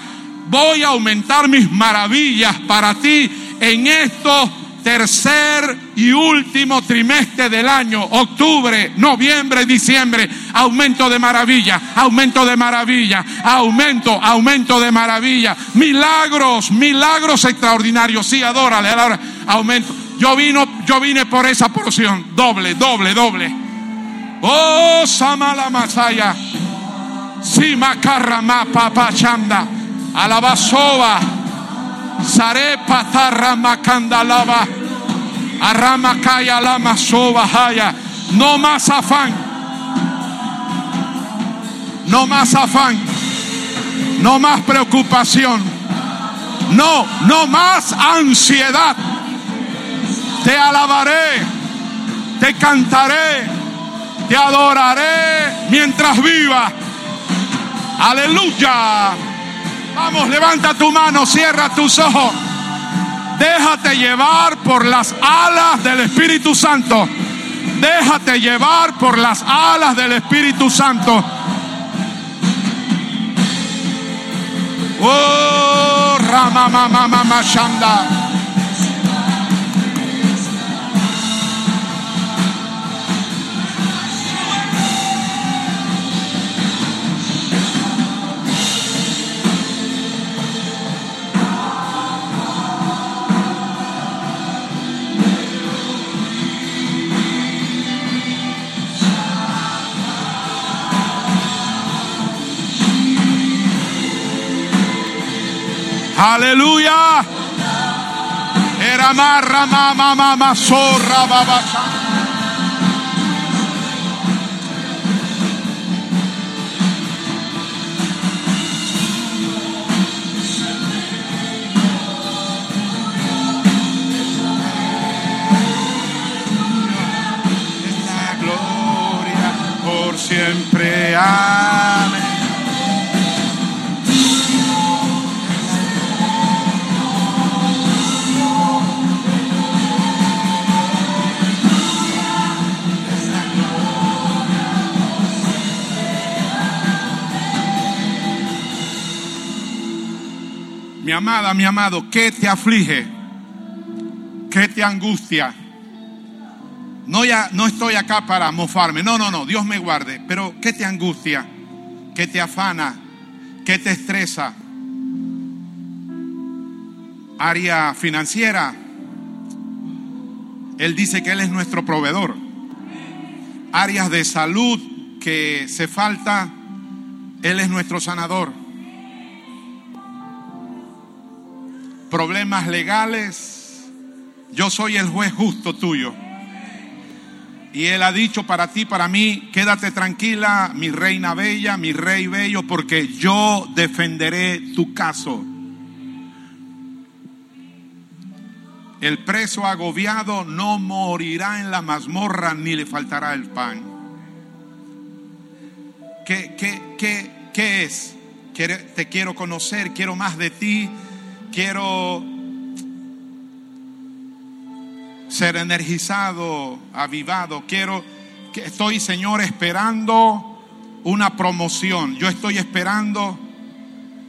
voy a aumentar mis maravillas para ti en estos tercer y último trimestre del año, octubre, noviembre, diciembre, aumento de maravilla, aumento de maravilla, aumento, aumento de maravilla, milagros, milagros extraordinarios, sí, adórale, adórale, aumento. Yo vino, yo vine por esa porción, doble, doble, doble. Oh, Samala Masaya, Sima Karama Papa Chanda, Alabasova. Sare patarra macandalaba. Arramakaya lama haya. No más afán. No más afán. No más preocupación. No, no más ansiedad. Te alabaré. Te cantaré. Te adoraré mientras viva. Aleluya. Vamos, levanta tu mano, cierra tus ojos. Déjate llevar por las alas del Espíritu Santo. Déjate llevar por las alas del Espíritu Santo. Oh, Rama Aleluya. Era marra mama mama zorra por siempre. Amén. Amada, mi amado, ¿qué te aflige? ¿Qué te angustia? No, ya, no estoy acá para mofarme, no, no, no, Dios me guarde, pero ¿qué te angustia? ¿Qué te afana? ¿Qué te estresa? Área financiera. Él dice que Él es nuestro proveedor. Áreas de salud que se falta, Él es nuestro sanador. Problemas legales, yo soy el juez justo tuyo. Y Él ha dicho para ti, para mí, quédate tranquila, mi reina bella, mi rey bello, porque yo defenderé tu caso. El preso agobiado no morirá en la mazmorra ni le faltará el pan. ¿Qué, qué, qué, qué es? Te quiero conocer, quiero más de ti quiero ser energizado, avivado. Quiero que estoy, Señor, esperando una promoción. Yo estoy esperando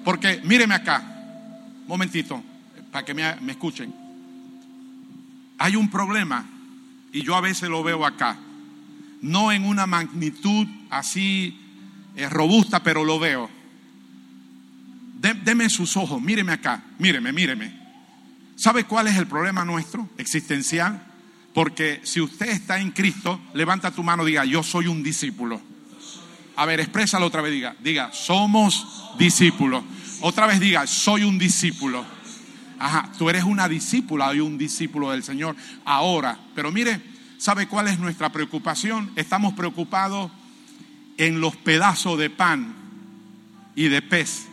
porque míreme acá. Momentito, para que me, escuchen. Hay un problema y yo a veces lo veo acá. No en una magnitud así eh, robusta, pero lo veo deme sus ojos, míreme acá, míreme, míreme. ¿Sabe cuál es el problema nuestro existencial? Porque si usted está en Cristo, levanta tu mano y diga, yo soy un discípulo. A ver, exprésalo otra vez, diga, diga, somos discípulos. Otra vez diga, soy un discípulo. Ajá, tú eres una discípula y un discípulo del Señor ahora. Pero mire, ¿sabe cuál es nuestra preocupación? Estamos preocupados en los pedazos de pan y de pez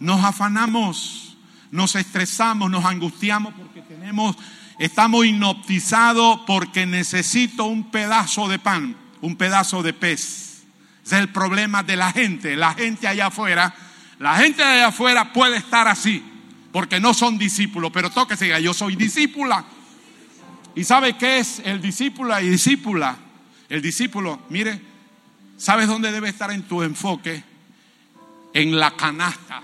nos afanamos, nos estresamos, nos angustiamos porque tenemos, estamos hipnotizados porque necesito un pedazo de pan, un pedazo de pez. Ese es el problema de la gente. La gente allá afuera, la gente allá afuera puede estar así, porque no son discípulos, pero diga, yo soy discípula. ¿Y sabe qué es el discípula y discípula? El discípulo, mire, ¿sabes dónde debe estar en tu enfoque? En la canasta.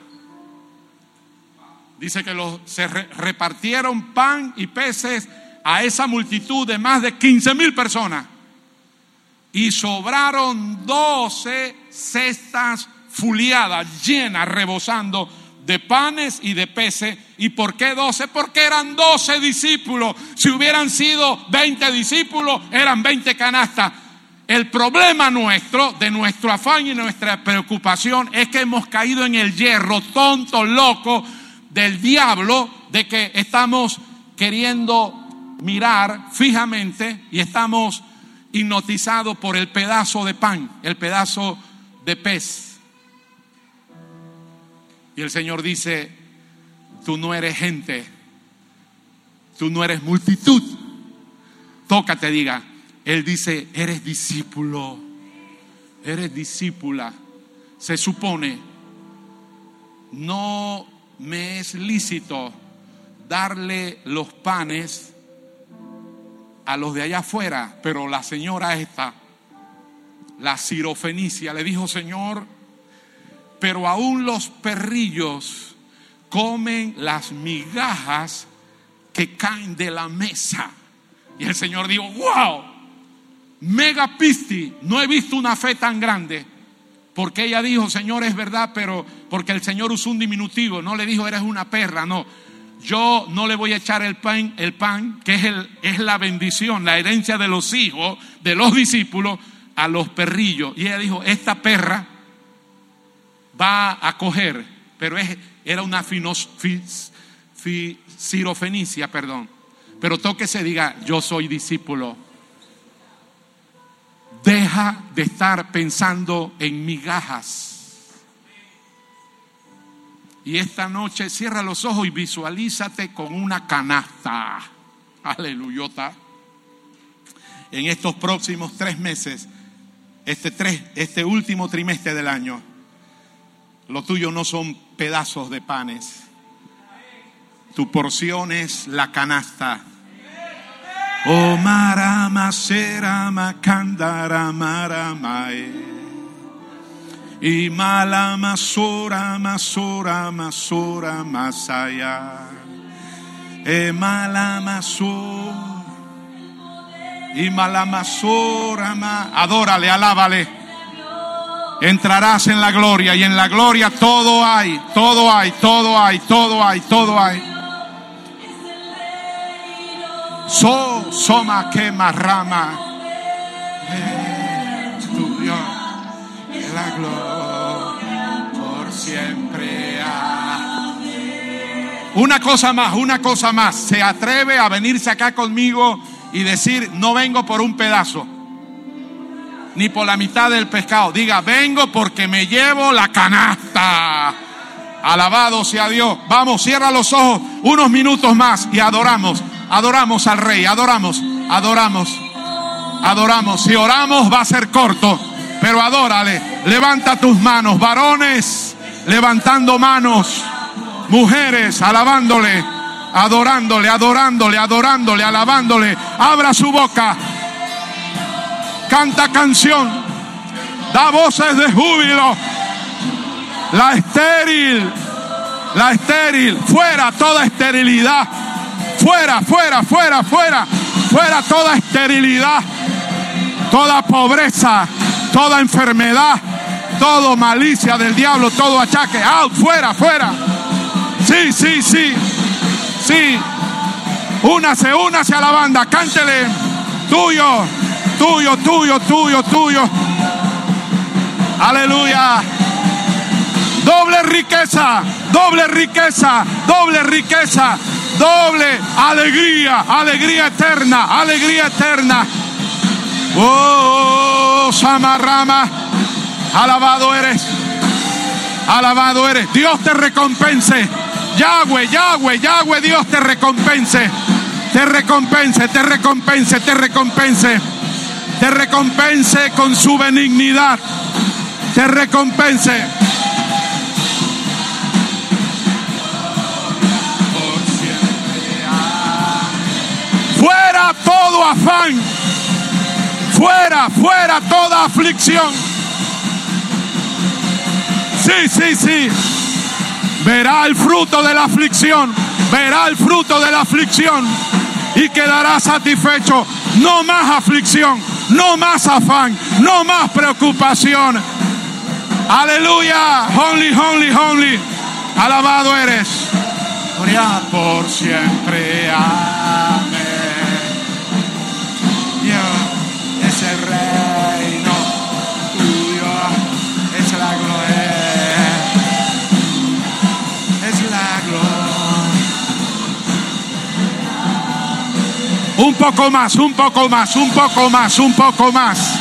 Dice que los, se repartieron pan y peces a esa multitud de más de 15 mil personas. Y sobraron 12 cestas fuliadas, llenas, rebosando de panes y de peces. ¿Y por qué 12? Porque eran 12 discípulos. Si hubieran sido 20 discípulos, eran 20 canastas. El problema nuestro, de nuestro afán y nuestra preocupación, es que hemos caído en el hierro tonto, loco, del diablo, de que estamos queriendo mirar fijamente y estamos hipnotizados por el pedazo de pan, el pedazo de pez. Y el Señor dice, tú no eres gente, tú no eres multitud. Tócate, diga. Él dice, eres discípulo, eres discípula. Se supone, no me es lícito darle los panes a los de allá afuera, pero la señora esta, la sirofenicia, le dijo, Señor, pero aún los perrillos comen las migajas que caen de la mesa. Y el Señor dijo, wow, mega pisti, no he visto una fe tan grande. Porque ella dijo, Señor, es verdad, pero porque el Señor usó un diminutivo, no le dijo, eres una perra, no yo no le voy a echar el pan, el pan que es, el, es la bendición, la herencia de los hijos, de los discípulos, a los perrillos. Y ella dijo, esta perra va a coger, pero es, era una finos, cirofenicia, perdón. Pero toque se diga, yo soy discípulo. Deja de estar pensando en migajas y esta noche cierra los ojos y visualízate con una canasta. Aleluyota. En estos próximos tres meses, este, tres, este último trimestre del año, lo tuyo no son pedazos de panes. Tu porción es la canasta. Oh, marama, serama, y mala masora, masora, masora, masaya. E mala masora. Y ma. Adórale, alábale. Entrarás en la gloria y en la gloria todo hay, todo hay, todo hay, todo hay, todo hay. So, soma, quema, rama. Eh, la gloria por siempre. Una cosa más, una cosa más. Se atreve a venirse acá conmigo y decir, no vengo por un pedazo, ni por la mitad del pescado. Diga, vengo porque me llevo la canasta. Alabado sea Dios. Vamos, cierra los ojos unos minutos más y adoramos. Adoramos al Rey, adoramos, adoramos, adoramos. Si oramos va a ser corto pero adórale. Levanta tus manos, varones, levantando manos, mujeres, alabándole, adorándole, adorándole, adorándole, alabándole. Abra su boca, canta canción, da voces de júbilo. La estéril, la estéril, fuera toda esterilidad, fuera, fuera, fuera, fuera, fuera toda esterilidad, toda pobreza toda enfermedad, todo malicia del diablo, todo achaque, out, fuera, fuera. Sí, sí, sí, sí. Únase, únase a la banda, cántele. Tuyo, tuyo, tuyo, tuyo, tuyo. Aleluya. Doble riqueza, doble riqueza, doble riqueza, doble alegría, alegría eterna, alegría eterna. Oh, Samarrama, alabado eres. Alabado eres. Dios te recompense. Yahweh, Yahweh, Yahweh, Dios te recompense. Te recompense, te recompense, te recompense. Te recompense con su benignidad. Te recompense. Fuera todo afán Fuera, fuera toda aflicción. Sí, sí, sí. Verá el fruto de la aflicción. Verá el fruto de la aflicción. Y quedará satisfecho. No más aflicción. No más afán. No más preocupación. Aleluya. Holy, holy, holy. Alabado eres. Gloria por siempre. Poco más, un poco más, un poco más, un poco más.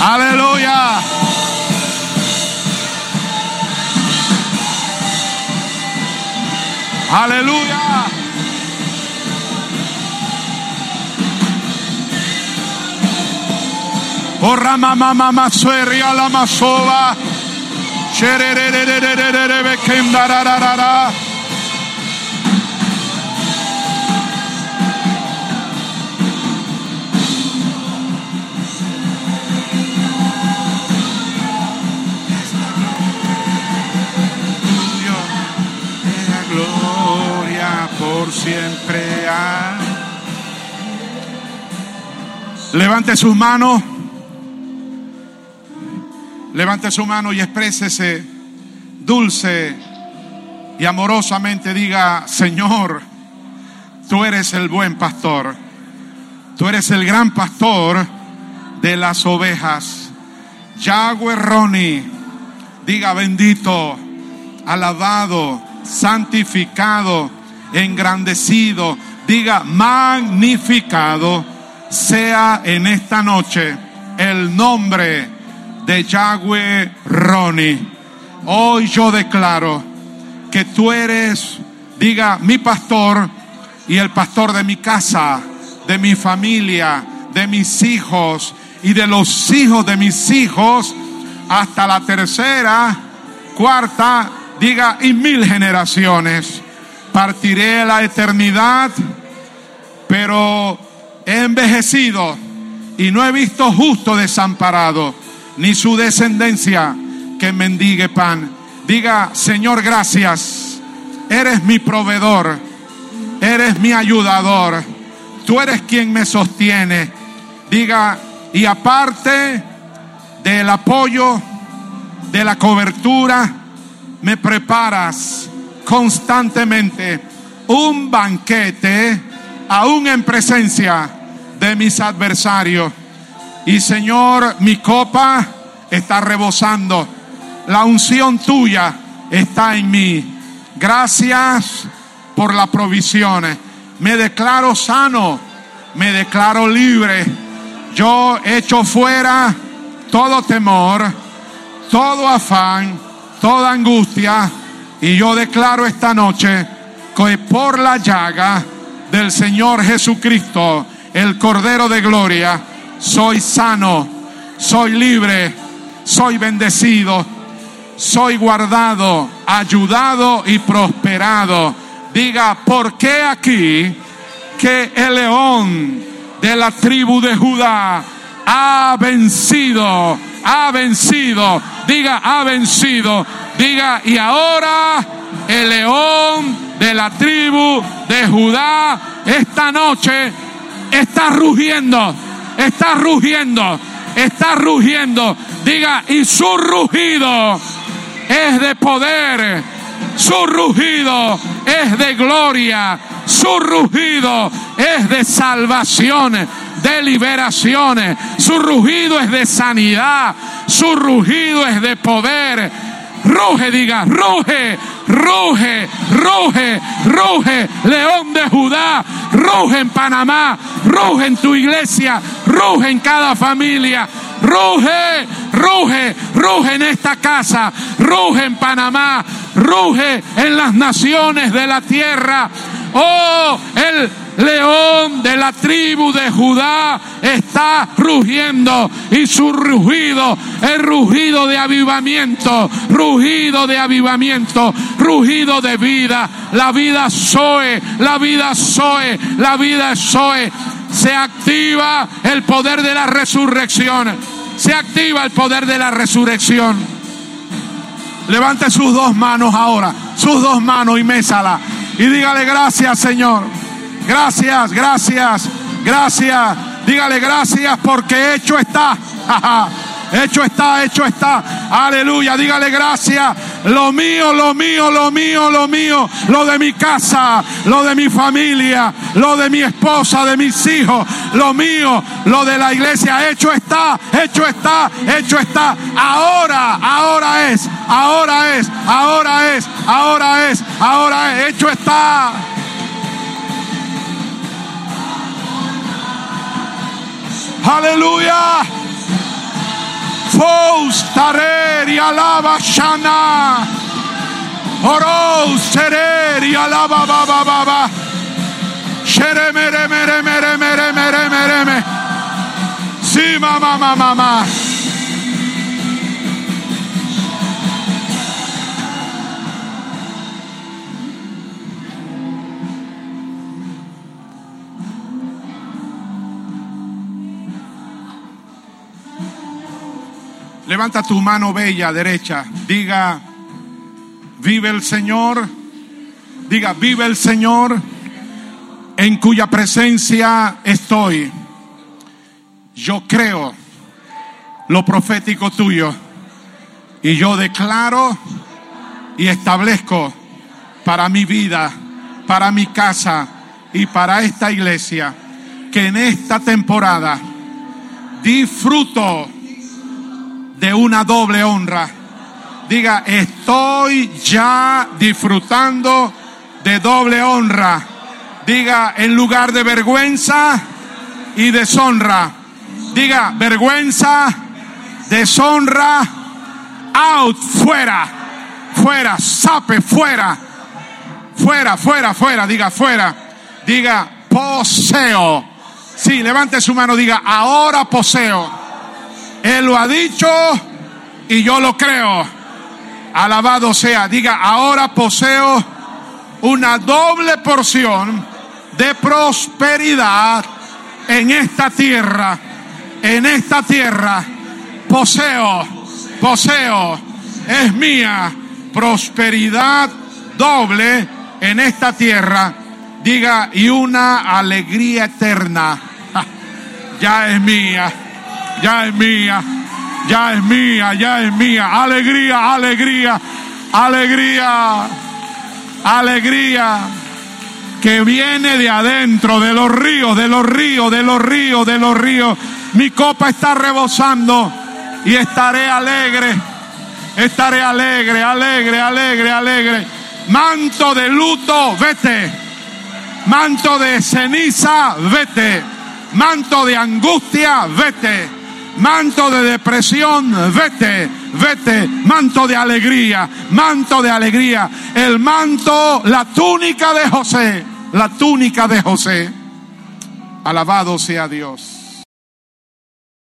Aleluya. Aleluya. Oh rama mama masueri ala masova. Shererererererere siempre. Ah. Levante sus manos. Levante su mano y exprésese dulce y amorosamente. Diga, Señor, tú eres el buen pastor. Tú eres el gran pastor de las ovejas. Yahweh Roni, diga bendito, alabado, santificado, engrandecido, diga magnificado sea en esta noche el nombre de Yahweh Roni. Hoy yo declaro que tú eres, diga, mi pastor y el pastor de mi casa, de mi familia, de mis hijos y de los hijos de mis hijos hasta la tercera, cuarta, diga, y mil generaciones. Partiré la eternidad, pero he envejecido y no he visto justo desamparado, ni su descendencia que mendigue pan. Diga, Señor, gracias. Eres mi proveedor, eres mi ayudador, tú eres quien me sostiene. Diga, y aparte del apoyo, de la cobertura, me preparas constantemente un banquete, aún en presencia de mis adversarios. Y Señor, mi copa está rebosando. La unción tuya está en mí. Gracias por la provisión. Me declaro sano, me declaro libre. Yo echo fuera todo temor, todo afán, toda angustia. Y yo declaro esta noche que por la llaga del Señor Jesucristo, el Cordero de Gloria, soy sano, soy libre, soy bendecido, soy guardado, ayudado y prosperado. Diga, ¿por qué aquí que el león de la tribu de Judá ha vencido? Ha vencido. Diga, ha vencido. Diga, y ahora el león de la tribu de Judá esta noche está rugiendo, está rugiendo, está rugiendo. Diga, y su rugido es de poder, su rugido es de gloria, su rugido es de salvación, de liberación, su rugido es de sanidad, su rugido es de poder. Ruge, diga, ruge, ruge, ruge, ruge, león de Judá, ruge en Panamá, ruge en tu iglesia, ruge en cada familia, ruge, ruge, ruge en esta casa, ruge en Panamá, ruge en las naciones de la tierra. Oh, el león de la tribu de Judá está rugiendo y su rugido es rugido de avivamiento, rugido de avivamiento, rugido de vida, la vida soe, la vida soe, la vida soe. se activa el poder de la resurrección. Se activa el poder de la resurrección. Levante sus dos manos ahora, sus dos manos y mésala. Y dígale gracias, Señor. Gracias, gracias, gracias. Dígale gracias porque hecho está. Hecho está, hecho está. Aleluya. Dígale gracias. Lo mío, lo mío, lo mío, lo mío. Lo de mi casa, lo de mi familia, lo de mi esposa, de mis hijos. Lo mío, lo de la iglesia. Hecho está, hecho está, hecho está. Ahora, ahora es, ahora es, ahora es, ahora es, ahora es. Hecho está. Aleluya. Fous tarer y alaba shana. Oro serer y alaba ba ba ba ba. Shere mere mere mere mere mere mere me. Sí, mamá, mamá, mamá. Levanta tu mano bella derecha. Diga, vive el Señor. Diga, vive el Señor en cuya presencia estoy. Yo creo lo profético tuyo. Y yo declaro y establezco para mi vida, para mi casa y para esta iglesia que en esta temporada disfruto de una doble honra. Diga, estoy ya disfrutando de doble honra. Diga, en lugar de vergüenza y deshonra. Diga, vergüenza, deshonra, out, fuera, fuera, sape, fuera, fuera, fuera, fuera, diga, fuera. Diga, poseo. Sí, levante su mano, diga, ahora poseo él lo ha dicho y yo lo creo. Alabado sea. Diga, ahora poseo una doble porción de prosperidad en esta tierra. En esta tierra poseo, poseo, es mía prosperidad doble en esta tierra. Diga, y una alegría eterna. Ya es mía ya es mía, ya es mía, ya es mía. Alegría, alegría, alegría, alegría que viene de adentro, de los ríos, de los ríos, de los ríos, de los ríos. Mi copa está rebosando y estaré alegre, estaré alegre, alegre, alegre, alegre. Manto de luto, vete. Manto de ceniza, vete. Manto de angustia, vete manto de depresión, vete, vete, manto de alegría, manto de alegría, el manto, la túnica de José, la túnica de José. Alabado sea Dios.